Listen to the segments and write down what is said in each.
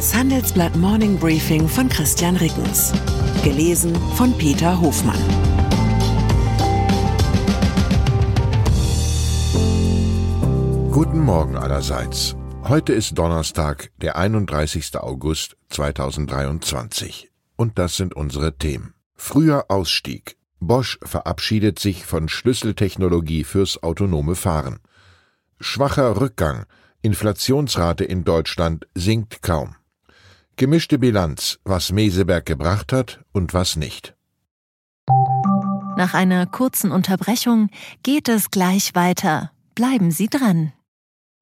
Das Handelsblatt Morning Briefing von Christian Rickens. Gelesen von Peter Hofmann. Guten Morgen allerseits. Heute ist Donnerstag, der 31. August 2023. Und das sind unsere Themen. Früher Ausstieg. Bosch verabschiedet sich von Schlüsseltechnologie fürs autonome Fahren. Schwacher Rückgang. Inflationsrate in Deutschland sinkt kaum. Gemischte Bilanz, was Meseberg gebracht hat und was nicht. Nach einer kurzen Unterbrechung geht es gleich weiter. Bleiben Sie dran.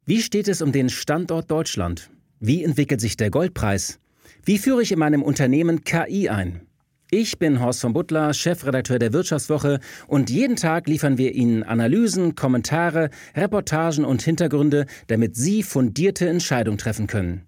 Wie steht es um den Standort Deutschland? Wie entwickelt sich der Goldpreis? Wie führe ich in meinem Unternehmen KI ein? Ich bin Horst von Butler, Chefredakteur der Wirtschaftswoche und jeden Tag liefern wir Ihnen Analysen, Kommentare, Reportagen und Hintergründe, damit Sie fundierte Entscheidungen treffen können.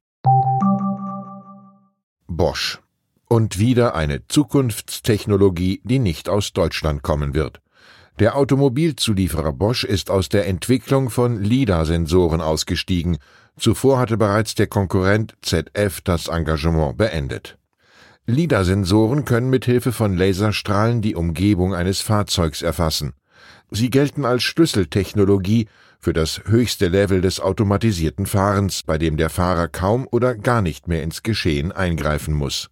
Bosch. Und wieder eine Zukunftstechnologie, die nicht aus Deutschland kommen wird. Der Automobilzulieferer Bosch ist aus der Entwicklung von LIDAR-Sensoren ausgestiegen. Zuvor hatte bereits der Konkurrent ZF das Engagement beendet. LIDAR-Sensoren können mit Hilfe von Laserstrahlen die Umgebung eines Fahrzeugs erfassen. Sie gelten als Schlüsseltechnologie für das höchste Level des automatisierten Fahrens, bei dem der Fahrer kaum oder gar nicht mehr ins Geschehen eingreifen muss.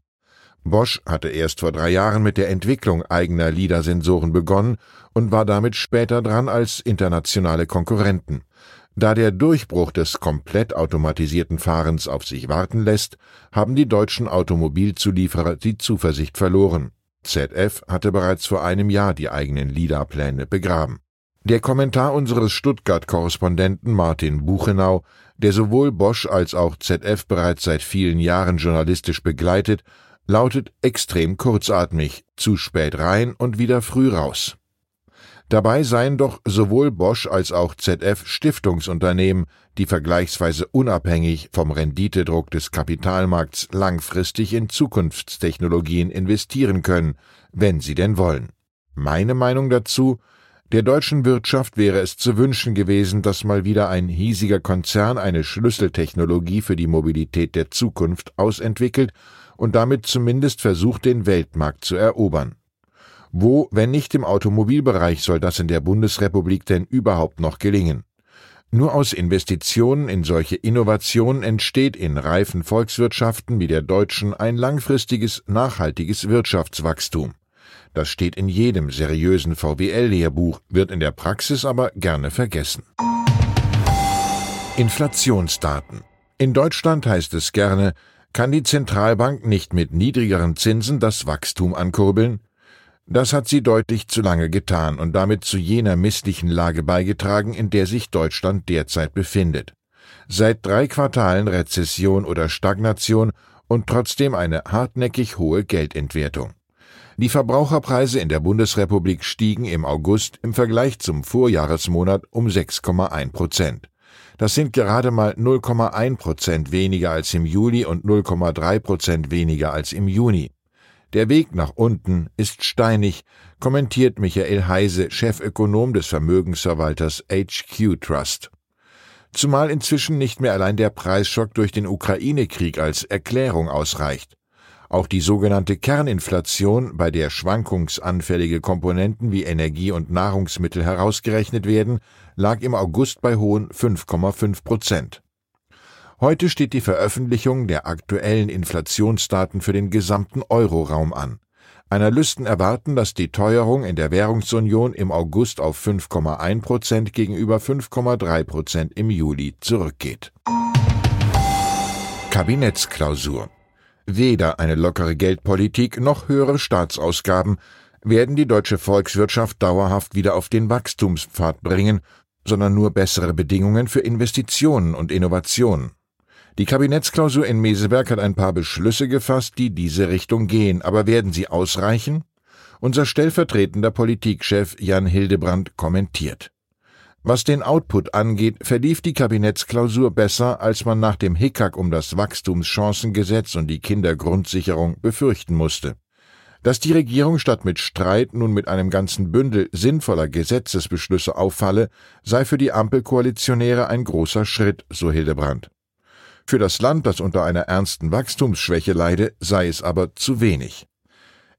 Bosch hatte erst vor drei Jahren mit der Entwicklung eigener LIDAR-Sensoren begonnen und war damit später dran als internationale Konkurrenten. Da der Durchbruch des komplett automatisierten Fahrens auf sich warten lässt, haben die deutschen Automobilzulieferer die Zuversicht verloren. ZF hatte bereits vor einem Jahr die eigenen LIDAR-Pläne begraben. Der Kommentar unseres Stuttgart-Korrespondenten Martin Buchenau, der sowohl Bosch als auch ZF bereits seit vielen Jahren journalistisch begleitet, lautet extrem kurzatmig, zu spät rein und wieder früh raus. Dabei seien doch sowohl Bosch als auch ZF Stiftungsunternehmen, die vergleichsweise unabhängig vom Renditedruck des Kapitalmarkts langfristig in Zukunftstechnologien investieren können, wenn sie denn wollen. Meine Meinung dazu der deutschen Wirtschaft wäre es zu wünschen gewesen, dass mal wieder ein hiesiger Konzern eine Schlüsseltechnologie für die Mobilität der Zukunft ausentwickelt und damit zumindest versucht, den Weltmarkt zu erobern. Wo, wenn nicht im Automobilbereich, soll das in der Bundesrepublik denn überhaupt noch gelingen? Nur aus Investitionen in solche Innovationen entsteht in reifen Volkswirtschaften wie der deutschen ein langfristiges, nachhaltiges Wirtschaftswachstum. Das steht in jedem seriösen VWL-Lehrbuch, wird in der Praxis aber gerne vergessen. Inflationsdaten. In Deutschland heißt es gerne, kann die Zentralbank nicht mit niedrigeren Zinsen das Wachstum ankurbeln? Das hat sie deutlich zu lange getan und damit zu jener misslichen Lage beigetragen, in der sich Deutschland derzeit befindet. Seit drei Quartalen Rezession oder Stagnation und trotzdem eine hartnäckig hohe Geldentwertung. Die Verbraucherpreise in der Bundesrepublik stiegen im August im Vergleich zum Vorjahresmonat um 6,1 Prozent. Das sind gerade mal 0,1 Prozent weniger als im Juli und 0,3 Prozent weniger als im Juni. Der Weg nach unten ist steinig, kommentiert Michael Heise, Chefökonom des Vermögensverwalters HQ Trust. Zumal inzwischen nicht mehr allein der Preisschock durch den Ukraine-Krieg als Erklärung ausreicht. Auch die sogenannte Kerninflation, bei der schwankungsanfällige Komponenten wie Energie und Nahrungsmittel herausgerechnet werden, lag im August bei hohen 5,5 Prozent. Heute steht die Veröffentlichung der aktuellen Inflationsdaten für den gesamten Euroraum an. Analysten erwarten, dass die Teuerung in der Währungsunion im August auf 5,1 Prozent gegenüber 5,3 Prozent im Juli zurückgeht. Kabinettsklausur. Weder eine lockere Geldpolitik noch höhere Staatsausgaben werden die deutsche Volkswirtschaft dauerhaft wieder auf den Wachstumspfad bringen, sondern nur bessere Bedingungen für Investitionen und Innovationen. Die Kabinettsklausur in Meseberg hat ein paar Beschlüsse gefasst, die diese Richtung gehen, aber werden sie ausreichen? Unser stellvertretender Politikchef Jan Hildebrand kommentiert. Was den Output angeht, verlief die Kabinettsklausur besser, als man nach dem Hickhack um das Wachstumschancengesetz und die Kindergrundsicherung befürchten musste. Dass die Regierung statt mit Streit nun mit einem ganzen Bündel sinnvoller Gesetzesbeschlüsse auffalle, sei für die Ampelkoalitionäre ein großer Schritt, so Hildebrand. Für das Land, das unter einer ernsten Wachstumsschwäche leide, sei es aber zu wenig.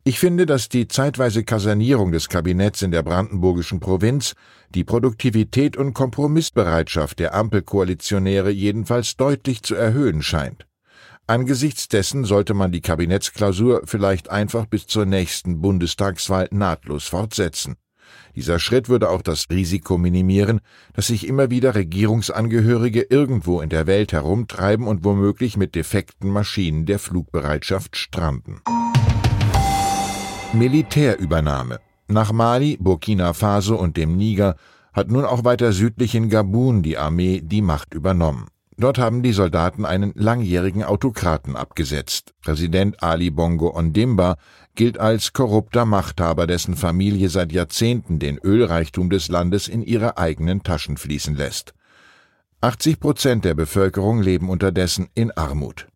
Ich finde, dass die zeitweise Kasernierung des Kabinetts in der brandenburgischen Provinz die Produktivität und Kompromissbereitschaft der Ampelkoalitionäre jedenfalls deutlich zu erhöhen scheint. Angesichts dessen sollte man die Kabinettsklausur vielleicht einfach bis zur nächsten Bundestagswahl nahtlos fortsetzen. Dieser Schritt würde auch das Risiko minimieren, dass sich immer wieder Regierungsangehörige irgendwo in der Welt herumtreiben und womöglich mit defekten Maschinen der Flugbereitschaft stranden. Militärübernahme. Nach Mali, Burkina Faso und dem Niger hat nun auch weiter südlich in Gabun die Armee die Macht übernommen. Dort haben die Soldaten einen langjährigen Autokraten abgesetzt. Präsident Ali Bongo Ondimba gilt als korrupter Machthaber, dessen Familie seit Jahrzehnten den Ölreichtum des Landes in ihre eigenen Taschen fließen lässt. 80 Prozent der Bevölkerung leben unterdessen in Armut.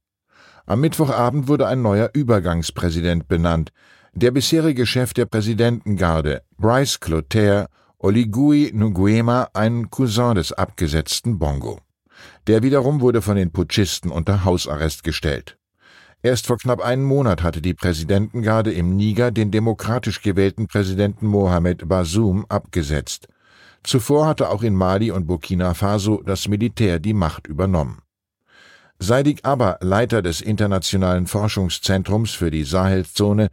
Am Mittwochabend wurde ein neuer Übergangspräsident benannt. Der bisherige Chef der Präsidentengarde, Bryce Clotaire Oligui Nguema, ein Cousin des abgesetzten Bongo. Der wiederum wurde von den Putschisten unter Hausarrest gestellt. Erst vor knapp einem Monat hatte die Präsidentengarde im Niger den demokratisch gewählten Präsidenten Mohamed Bazoum abgesetzt. Zuvor hatte auch in Mali und Burkina Faso das Militär die Macht übernommen. Seidig Aber, Leiter des Internationalen Forschungszentrums für die Sahelzone,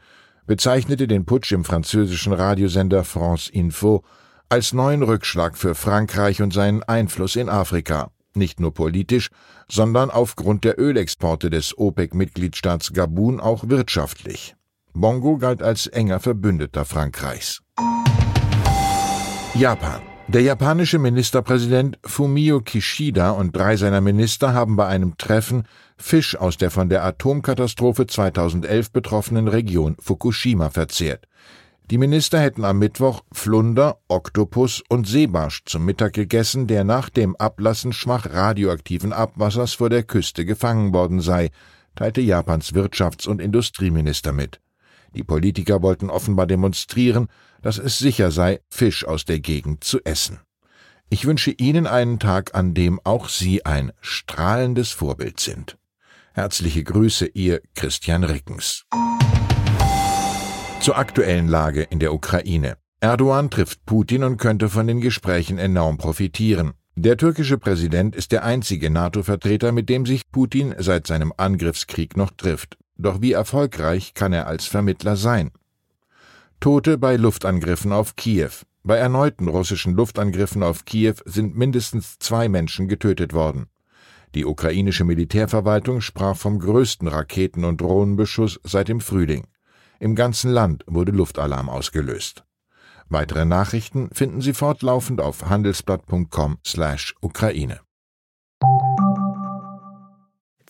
bezeichnete den Putsch im französischen Radiosender France Info als neuen Rückschlag für Frankreich und seinen Einfluss in Afrika nicht nur politisch, sondern aufgrund der Ölexporte des OPEC-Mitgliedstaats Gabun auch wirtschaftlich. Bongo galt als enger Verbündeter Frankreichs. Japan. Der japanische Ministerpräsident Fumio Kishida und drei seiner Minister haben bei einem Treffen Fisch aus der von der Atomkatastrophe 2011 betroffenen Region Fukushima verzehrt. Die Minister hätten am Mittwoch Flunder, Oktopus und Seebarsch zum Mittag gegessen, der nach dem Ablassen schwach radioaktiven Abwassers vor der Küste gefangen worden sei, teilte Japans Wirtschafts- und Industrieminister mit. Die Politiker wollten offenbar demonstrieren, dass es sicher sei, Fisch aus der Gegend zu essen. Ich wünsche Ihnen einen Tag, an dem auch Sie ein strahlendes Vorbild sind. Herzliche Grüße, Ihr Christian Rickens. Zur aktuellen Lage in der Ukraine. Erdogan trifft Putin und könnte von den Gesprächen enorm profitieren. Der türkische Präsident ist der einzige NATO-Vertreter, mit dem sich Putin seit seinem Angriffskrieg noch trifft. Doch wie erfolgreich kann er als Vermittler sein? Tote bei Luftangriffen auf Kiew. Bei erneuten russischen Luftangriffen auf Kiew sind mindestens zwei Menschen getötet worden. Die ukrainische Militärverwaltung sprach vom größten Raketen- und Drohnenbeschuss seit dem Frühling. Im ganzen Land wurde Luftalarm ausgelöst. Weitere Nachrichten finden Sie fortlaufend auf handelsblatt.com/Ukraine.